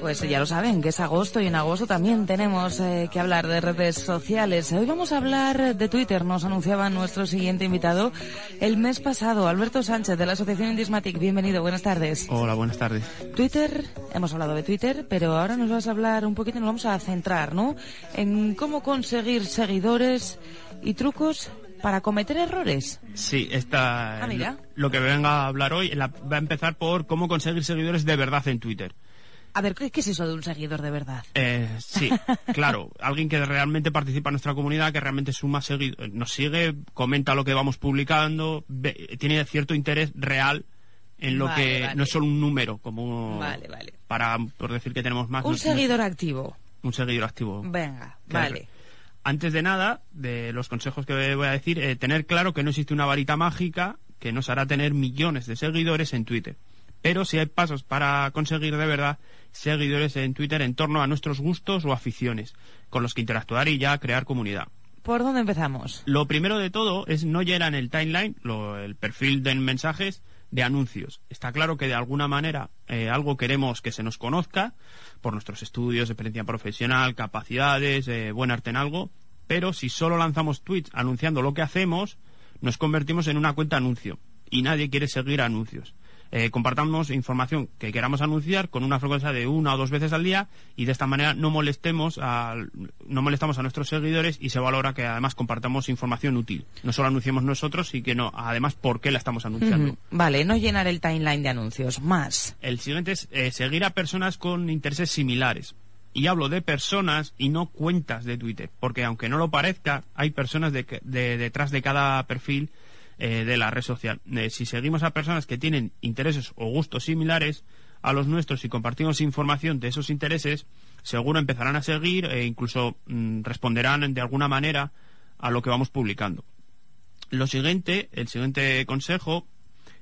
Pues ya lo saben, que es agosto y en agosto también tenemos eh, que hablar de redes sociales. Hoy vamos a hablar de Twitter, nos anunciaba nuestro siguiente invitado el mes pasado, Alberto Sánchez de la Asociación Indismatic. Bienvenido, buenas tardes. Hola, buenas tardes. Twitter, hemos hablado de Twitter, pero ahora nos vas a hablar un poquito, nos vamos a centrar, ¿no? En cómo conseguir seguidores y trucos para cometer errores. Sí, esta, Ah, mira. lo, lo que venga a hablar hoy la- va a empezar por cómo conseguir seguidores de verdad en Twitter. A ver, ¿qué, qué es eso de un seguidor de verdad? Eh, sí, claro, alguien que realmente participa en nuestra comunidad, que realmente suma seguido, nos sigue, comenta lo que vamos publicando, ve- tiene cierto interés real en lo Vale, que vale. no es solo un número, como Vale, vale. para por decir que tenemos más. Un no- no- seguidor activo. un seguidor activo. Venga, Claro. vale. Antes de nada, de los consejos que voy a decir, eh, tener claro que no existe una varita mágica que nos hará tener millones de seguidores en Twitter. Pero sí hay pasos para conseguir de verdad seguidores en Twitter en torno a nuestros gustos o aficiones, con los que interactuar y ya crear comunidad. ¿Por dónde empezamos? Lo primero de todo es no llenar en el timeline, lo- el perfil de mensajes, de anuncios. Está claro que de alguna manera eh, algo queremos que se nos conozca por nuestros estudios, experiencia profesional, capacidades, eh, buen arte en algo, pero si solo lanzamos tweets anunciando lo que hacemos, nos convertimos en una cuenta anuncio y nadie quiere seguir anuncios. Eh, compartamos información que queramos anunciar con una frecuencia de una o dos veces al día y de esta manera no molestemos al- no molestamos a nuestros seguidores y se valora que además compartamos información útil. No solo anunciemos nosotros y que no, además por qué la estamos anunciando. Vale, no llenar el timeline de anuncios. Más. El siguiente es eh, seguir a personas con intereses similares. Y hablo de personas y no cuentas de Twitter, porque aunque no lo parezca, hay personas de de- detrás de cada perfil eh, de la red social. Eh, si seguimos a personas que tienen intereses o gustos similares a los nuestros y compartimos información de esos intereses, seguro empezarán a seguir e incluso mm, responderán de alguna manera a lo que vamos publicando. Lo siguiente, el siguiente consejo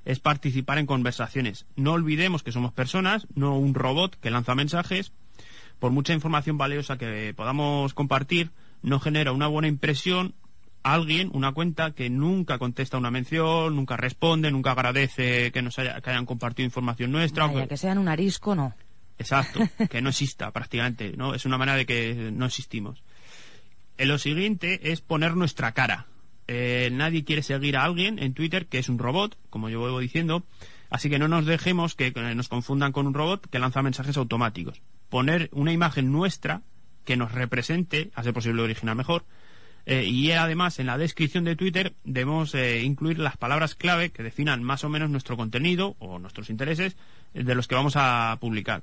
es participar en conversaciones. No olvidemos que somos personas, no un robot que lanza mensajes. Por mucha información valiosa que podamos compartir, no genera una buena impresión alguien, una cuenta que nunca contesta una mención, nunca responde, nunca agradece que nos haya- que hayan compartido información nuestra. Vaya, aunque- que sean un arisco, no. Exacto, que no exista prácticamente, ¿no? Es una manera de que no existimos. Eh, lo siguiente es poner nuestra cara. Eh, nadie quiere seguir a alguien en Twitter que es un robot, como yo voy diciendo, así que no nos dejemos que, que nos confundan con un robot que lanza mensajes automáticos. Poner una imagen nuestra que nos represente, a ser posible original mejor, eh, y además en la descripción de Twitter debemos eh, incluir las palabras clave que definan más o menos nuestro contenido o nuestros intereses eh, de los que vamos a publicar.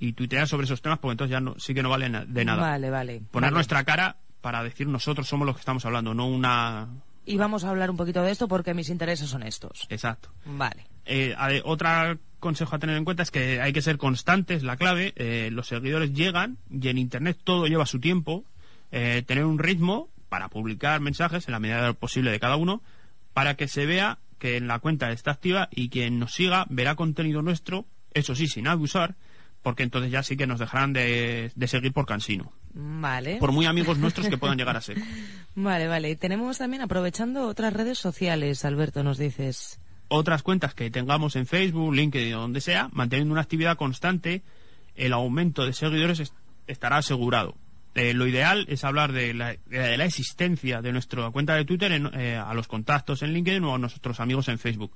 Y tuitear sobre esos temas, porque entonces ya no, sí que no vale na- de nada. Vale, vale. Poner Vale. nuestra cara para decir nosotros somos los que estamos hablando, no una... Y vamos a hablar un poquito de esto porque mis intereses son estos. Exacto. Vale. Eh, otra consejo a tener en cuenta es que hay que ser constantes, la clave. Eh, los seguidores llegan y en Internet todo lleva su tiempo. Eh, tener un ritmo para publicar mensajes en la medida de lo posible de cada uno para que se vea que en la cuenta está activa y quien nos siga verá contenido nuestro, eso sí, sin abusar, porque entonces ya sí que nos dejarán de, de seguir por cansino. Vale. Por muy amigos nuestros que puedan llegar a ser. Vale, vale. Y tenemos también, aprovechando otras redes sociales, Alberto, nos dices. otras cuentas que tengamos en Facebook, LinkedIn o donde sea, manteniendo una actividad constante, el aumento de seguidores es- estará asegurado. Eh, lo ideal es hablar de la, de la existencia de nuestra cuenta de Twitter en- eh, a los contactos en LinkedIn o a nuestros amigos en Facebook.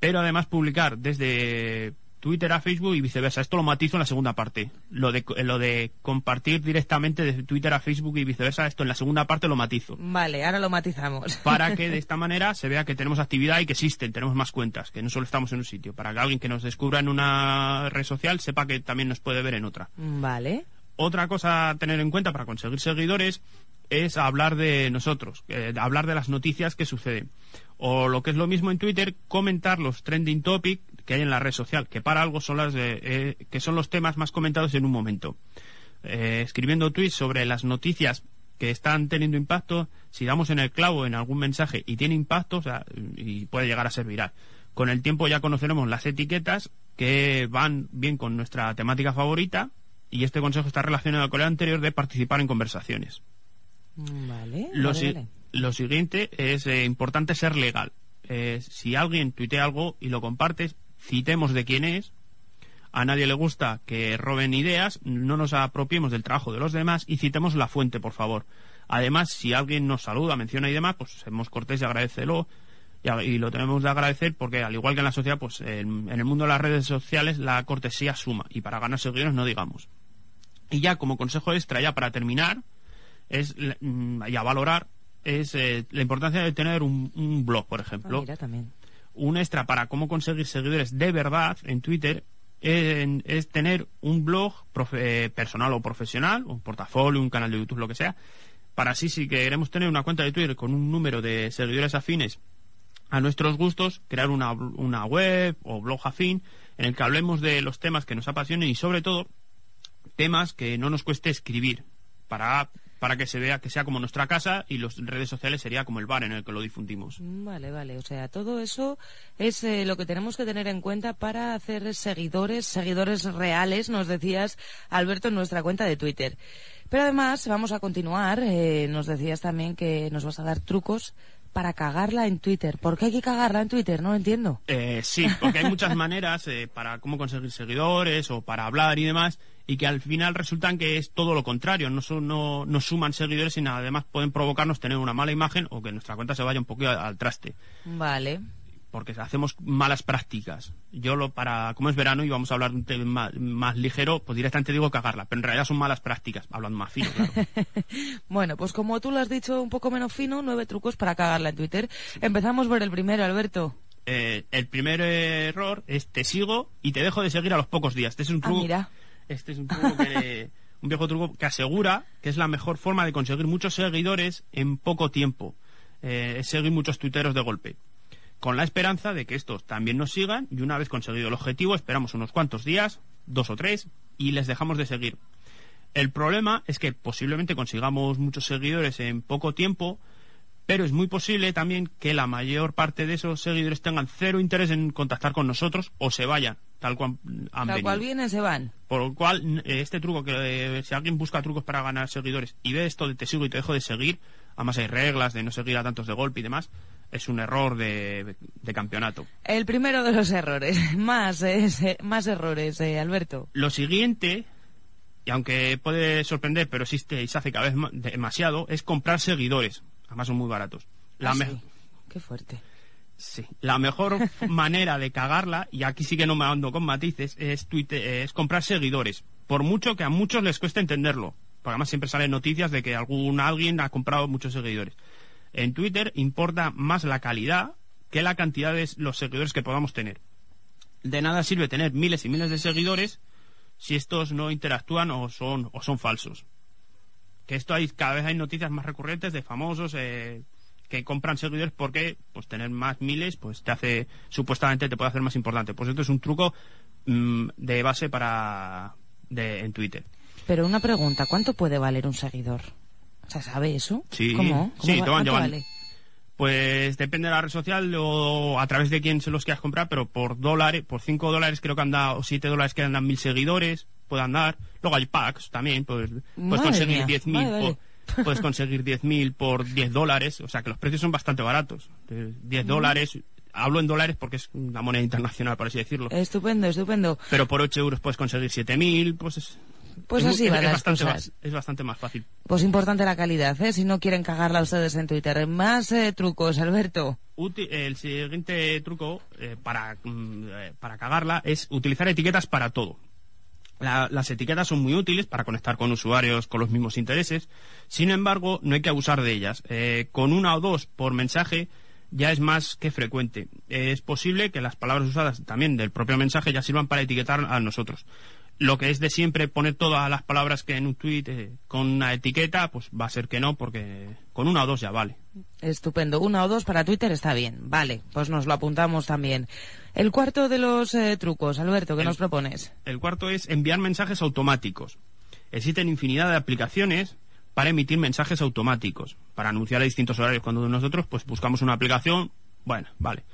Pero además publicar desde Twitter a Facebook y viceversa. Esto lo matizo en la segunda parte. Lo de, lo de compartir directamente desde Twitter a Facebook y viceversa, esto en la segunda parte lo matizo Vale, ahora lo matizamos. para que de esta manera se vea que tenemos actividad y que existen, tenemos más cuentas, que no solo estamos en un sitio, para que alguien que nos descubra en una red social sepa que también nos puede ver en otra. Vale. Otra cosa a tener en cuenta para conseguir seguidores es hablar de nosotros, eh, hablar de las noticias que suceden. O lo que es lo mismo en Twitter, comentar los trending topics que hay en la red social, que para algo son las eh, que son los temas más comentados en un momento. Eh, escribiendo tweets sobre las noticias que están teniendo impacto, si damos en el clavo en algún mensaje y tiene impacto, o sea, y puede llegar a ser viral. Con el tiempo ya conoceremos las etiquetas que van bien con nuestra temática favorita y este consejo está relacionado con el anterior de participar en conversaciones. Vale. Lo, siguiente es eh, importante ser legal. Eh, si alguien tuitea algo y lo compartes, citemos de quién es. A nadie le gusta que roben ideas, no nos apropiemos del trabajo de los demás y citemos la fuente, por favor. Además, si alguien nos saluda, menciona y demás, pues seamos cortés y agradecelo. Y, lo tenemos de agradecer porque, al igual que en la sociedad, pues en, el mundo de las redes sociales la cortesía suma. Y para ganar seguidores no digamos. Y ya como consejo extra, ya para terminar, es mm, y a valorar es eh, la importancia de tener un, blog, por ejemplo. Ah, también. Un extra para cómo conseguir seguidores de verdad en Twitter es, tener un blog eh, personal o profesional, un portafolio, un canal de YouTube, lo que sea. Para así, si queremos tener una cuenta de Twitter con un número de seguidores afines a nuestros gustos, crear una, una web o blog afín en el que hablemos de los temas que nos apasionen y sobre todo temas que no nos cueste escribir para para que se vea que sea como nuestra casa y las redes sociales sería como el bar en el que lo difundimos. Vale, vale. O sea, todo eso es eh, lo que tenemos que tener en cuenta para hacer seguidores, seguidores reales, nos decías, Alberto, en nuestra cuenta de Twitter. Pero además, vamos a continuar. Eh, nos decías también que nos vas a dar trucos para cagarla en Twitter. ¿Por qué hay que cagarla en Twitter? No lo entiendo. Eh, sí, porque hay muchas maneras para cómo conseguir seguidores o para hablar y demás y que al final resultan que es todo lo contrario, no, no, no suman seguidores, sino además pueden provocarnos tener una mala imagen o que nuestra cuenta se vaya un poquito al, traste. Vale. Porque hacemos malas prácticas. Yo, lo para como es verano y vamos a hablar de un tema más, ligero, pues directamente digo cagarla, pero en realidad son malas prácticas, hablando más fino, claro. bueno, pues como tú lo has dicho un poco menos fino, nueve trucos para cagarla en Twitter. Empezamos por el primero, Alberto. Eh, el primer error es te sigo y te dejo de seguir a los pocos días. Este es un ah, truco. mira este es un un viejo truco que asegura que es la mejor forma de conseguir muchos seguidores en poco tiempo. Eh, es seguir muchos tuiteros de golpe. Con la esperanza de que estos también nos sigan y una vez conseguido el objetivo esperamos unos cuantos días, dos o tres, y les dejamos de seguir. El problema es que posiblemente consigamos muchos seguidores en poco tiempo, pero es muy posible también que la mayor parte de esos seguidores tengan cero interés en contactar con nosotros o se vayan, tal cual han tal cual vienen, se van. Por lo cual, eh, este truco, que eh, si alguien busca trucos para ganar seguidores y ve esto de te sigo y te dejo de seguir, además hay reglas de no seguir a tantos de golpe y demás, es un error de, campeonato. El primero de los errores. Más, eh, más errores, Alberto. Lo siguiente, y aunque puede sorprender, pero existe y se hace cada vez demasiado, es comprar seguidores además son muy baratos. La ah, Qué fuerte. Sí. La mejor manera de cagarla, y aquí sí que no me ando con matices, es, es comprar seguidores. Por mucho que a muchos les cueste entenderlo. Porque además siempre salen noticias de que algún alguien ha comprado muchos seguidores. En Twitter importa más la calidad que la cantidad de los seguidores que podamos tener. De nada sirve tener miles y miles de seguidores si estos no interactúan o son, o son falsos que esto hay cada vez hay noticias más recurrentes de famosos eh, que compran seguidores porque pues tener más miles pues te hace supuestamente te puede hacer más importante pues esto es un truco mm, de base para de, en Twitter pero una pregunta ¿cuánto puede valer un seguidor? o sea ¿sabe eso? sí ¿cómo? sí te van vale? Pues depende de la red social o a través de quién se los quieras comprar, pero por dólares, por 5 dólares creo que anda, o 7 dólares que andan mil seguidores, puedan dar. Luego hay packs también, pues puedes conseguir 10.000 puedes conseguir 10.000 por 10 dólares, o sea que los precios son bastante baratos. 10 dólares, hablo en dólares porque es una moneda internacional, por así decirlo. Estupendo, estupendo. Pero por 8 euros puedes conseguir 7.000, pues es, pues así es, van las bastante cosas. Más, es bastante más fácil. Pues importante la calidad, ¿eh? Si no quieren cagarla ustedes en Twitter. Más eh, trucos, Alberto. el siguiente truco eh, para, mm, para cagarla es utilizar etiquetas para todo las etiquetas son muy útiles para conectar con usuarios con los mismos intereses. Sin embargo, no hay que abusar de ellas. Eh, con una o dos por mensaje ya es más que frecuente. es posible que las palabras usadas también del propio mensaje ya sirvan para etiquetar a nosotros. Lo que es de siempre poner todas las palabras que en un tweet eh, con una etiqueta, pues va a ser que no, porque con una o dos ya vale. Estupendo. Una o dos para Twitter está bien. Vale, pues nos lo apuntamos también. El cuarto de los eh, trucos, Alberto, ¿qué nos propones? El cuarto es enviar mensajes automáticos. Existen infinidad de aplicaciones para emitir mensajes automáticos, para anunciar a distintos horarios. Cuando nosotros pues buscamos una aplicación, bueno, vale.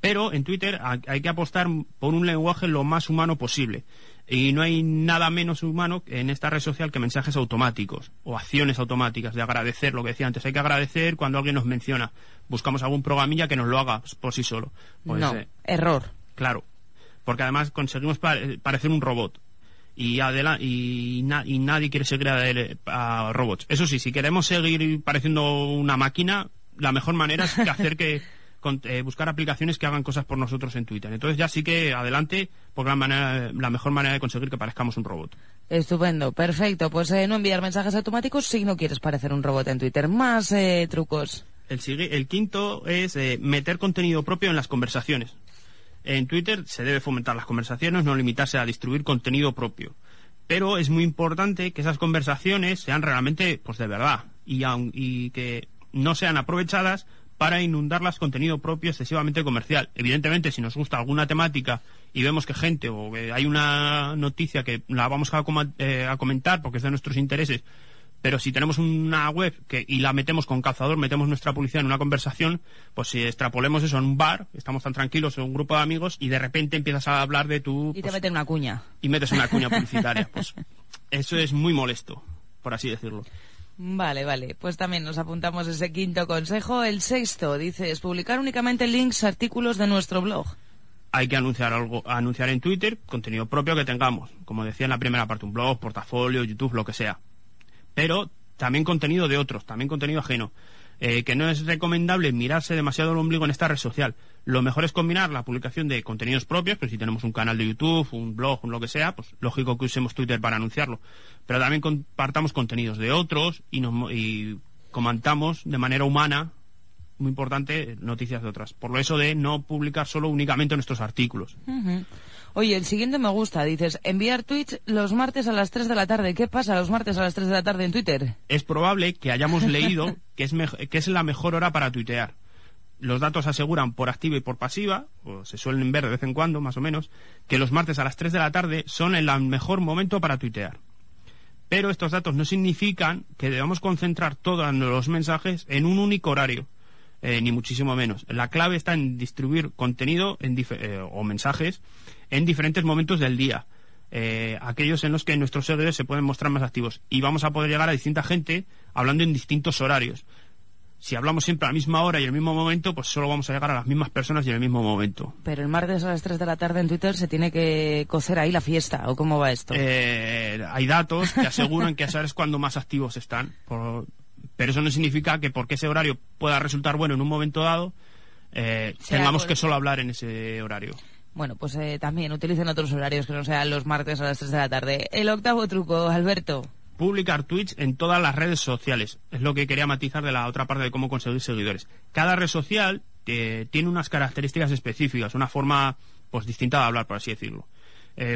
Pero en Twitter hay que apostar por un lenguaje lo más humano posible. Y no hay nada menos humano en esta red social que mensajes automáticos o acciones automáticas de agradecer, lo que decía antes. Hay que agradecer cuando alguien nos menciona. Buscamos algún programilla que nos lo haga por sí solo. Pues, no, eh, error. Claro. Porque además conseguimos parecer un robot. Y, y, y, nadie quiere seguir a, a robots. Eso sí, si queremos seguir pareciendo una máquina, la mejor manera es hacer que eh, buscar aplicaciones que hagan cosas por nosotros en Twitter. Entonces ya sí que adelante, porque la, la mejor manera de conseguir que parezcamos un robot. Estupendo, perfecto. Pues eh, no enviar mensajes automáticos si no quieres parecer un robot en Twitter. Más eh, trucos. El, el quinto es meter contenido propio en las conversaciones. En Twitter se debe fomentar las conversaciones, no limitarse a distribuir contenido propio. Pero es muy importante que esas conversaciones sean realmente, pues de verdad, y, y que no sean aprovechadas para inundarlas contenido propio excesivamente comercial. Evidentemente, si nos gusta alguna temática y vemos que gente o que hay una noticia que la vamos a, eh, a comentar porque es de nuestros intereses, pero si tenemos una web que, y la metemos con calzador, metemos nuestra publicidad en una conversación, pues si extrapolemos eso en un bar, estamos tan tranquilos en un grupo de amigos y de repente empiezas a hablar de tu... Y te pues, meten una cuña. Y metes una cuña publicitaria. pues eso es muy molesto, por así decirlo. Vale, vale. Pues también nos apuntamos ese quinto consejo. El sexto, dices, publicar únicamente links, artículos de nuestro blog. Hay que anunciar algo, anunciar en Twitter contenido propio que tengamos. Como decía en la primera parte, un blog, portafolio, YouTube, lo que sea. Pero también contenido de otros, también contenido ajeno. Eh, que no es recomendable mirarse demasiado el ombligo en esta red social. Lo mejor es combinar la publicación de contenidos propios, pues si tenemos un canal de YouTube, un blog, un lo que sea, pues lógico que usemos Twitter para anunciarlo. Pero también compartamos contenidos de otros y, nos, comentamos de manera humana, muy importante, noticias de otras. Por lo eso de no publicar solo únicamente nuestros artículos. Oye, el siguiente me gusta. Dices, enviar tweets los martes a las 3 de la tarde. ¿Qué pasa los martes a las 3 de la tarde en Twitter? Es probable que hayamos leído que es, que es la mejor hora para tuitear. Los datos aseguran por activa y por pasiva, o se suelen ver de vez en cuando, más o menos, que los martes a las 3 de la tarde son el mejor momento para tuitear. Pero estos datos no significan que debamos concentrar todos los mensajes en un único horario. Eh, ni muchísimo menos. La clave está en distribuir contenido eh, o mensajes en diferentes momentos del día. Eh, aquellos en los que nuestros seguidores se pueden mostrar más activos y vamos a poder llegar a distinta gente hablando en distintos horarios. Si hablamos siempre a la misma hora y el mismo momento, pues solo vamos a llegar a las mismas personas y en el mismo momento. Pero el martes a las 3 de la tarde en Twitter se tiene que cocer ahí la fiesta, ¿o cómo va esto? hay datos que aseguran que esa es cuando más activos están. Por, pero eso no significa que porque ese horario pueda resultar bueno en un momento dado, eh, tengamos que solo hablar en ese horario. Bueno, pues eh, también utilicen otros horarios que no sean los martes a las 3 de la tarde. El octavo truco, Alberto. Publicar tweets en todas las redes sociales. Es lo que quería matizar de la otra parte de cómo conseguir seguidores. Cada red social eh, tiene unas características específicas, una forma pues distinta de hablar, por así decirlo.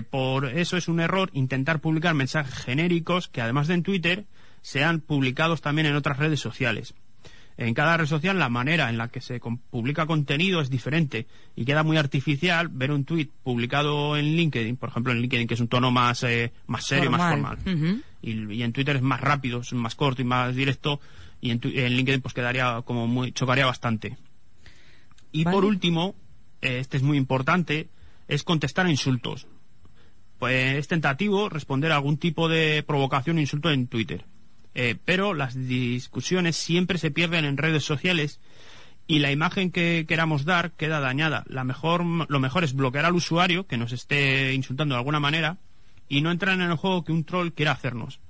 por eso es un error intentar publicar mensajes genéricos que además de en Twitter sean publicados también en otras redes sociales. En cada red social la manera en la que se publica contenido es diferente y queda muy artificial ver un tweet publicado en LinkedIn, por ejemplo en LinkedIn que es un tono más, eh, más serio, más formal. y, en Twitter es más rápido, es más corto y más directo y en, LinkedIn pues quedaría como muy, chocaría bastante. Y por último, eh, este es muy importante, es contestar a insultos. Pues es tentativo responder a algún tipo de provocación o insulto en Twitter. Eh, pero las discusiones siempre se pierden en redes sociales y la imagen que queramos dar queda dañada. La mejor, lo mejor es bloquear al usuario que nos esté insultando de alguna manera y no entrar en el juego que un troll quiera hacernos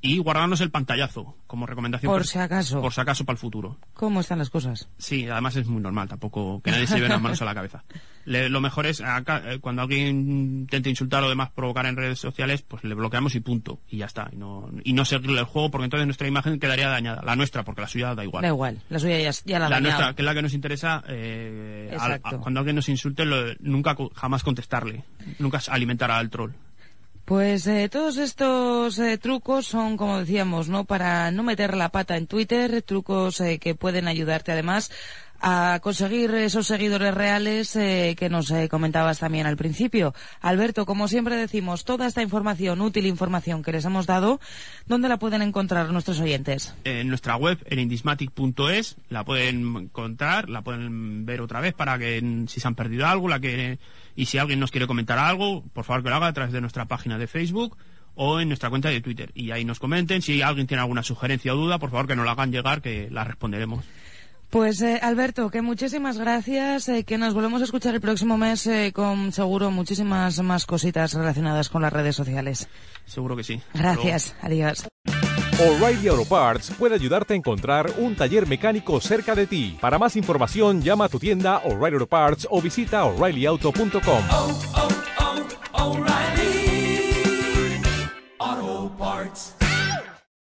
y guardarnos el pantallazo como recomendación. Por si acaso. Por si acaso para el futuro. ¿Cómo están las cosas? Sí, además es muy normal, tampoco que nadie se lleve las manos a la cabeza. lo mejor es, eh, cuando alguien intente insultar o demás provocar en redes sociales, pues le bloqueamos y punto. Y ya está. Y no, y no seguirle el juego porque entonces nuestra imagen quedaría dañada. La nuestra, porque la suya da igual. Da igual, la suya ya, ya la La nuestra, que es la que nos interesa, eh, cuando alguien nos insulte, nunca jamás contestarle. Nunca alimentar al troll. Pues eh, todos estos eh, trucos son, como decíamos, ¿no? Para no meter la pata en Twitter, trucos eh, que pueden ayudarte además a conseguir esos seguidores reales eh, que nos eh, comentabas también al principio. Alberto, como siempre decimos, toda esta información, útil información que les hemos dado, ¿dónde la pueden encontrar nuestros oyentes? En nuestra web, en indismatic.es, la pueden encontrar, la pueden ver otra vez para que si se han perdido algo, la que y si alguien nos quiere comentar algo, por favor que lo haga a través de nuestra página de Facebook o en nuestra cuenta de Twitter. Y ahí nos comenten. Si alguien tiene alguna sugerencia o duda, por favor que nos la hagan llegar, que la responderemos. Pues eh, Alberto, que muchísimas gracias, eh, que nos volvemos a escuchar el próximo mes eh, con seguro muchísimas más cositas relacionadas con las redes sociales. Seguro que sí. Gracias, adiós. O'Reilly Auto Parts puede ayudarte a encontrar un taller mecánico cerca de ti. Para más información, llama a tu tienda O'Reilly Auto Parts o visita oreillyauto.com.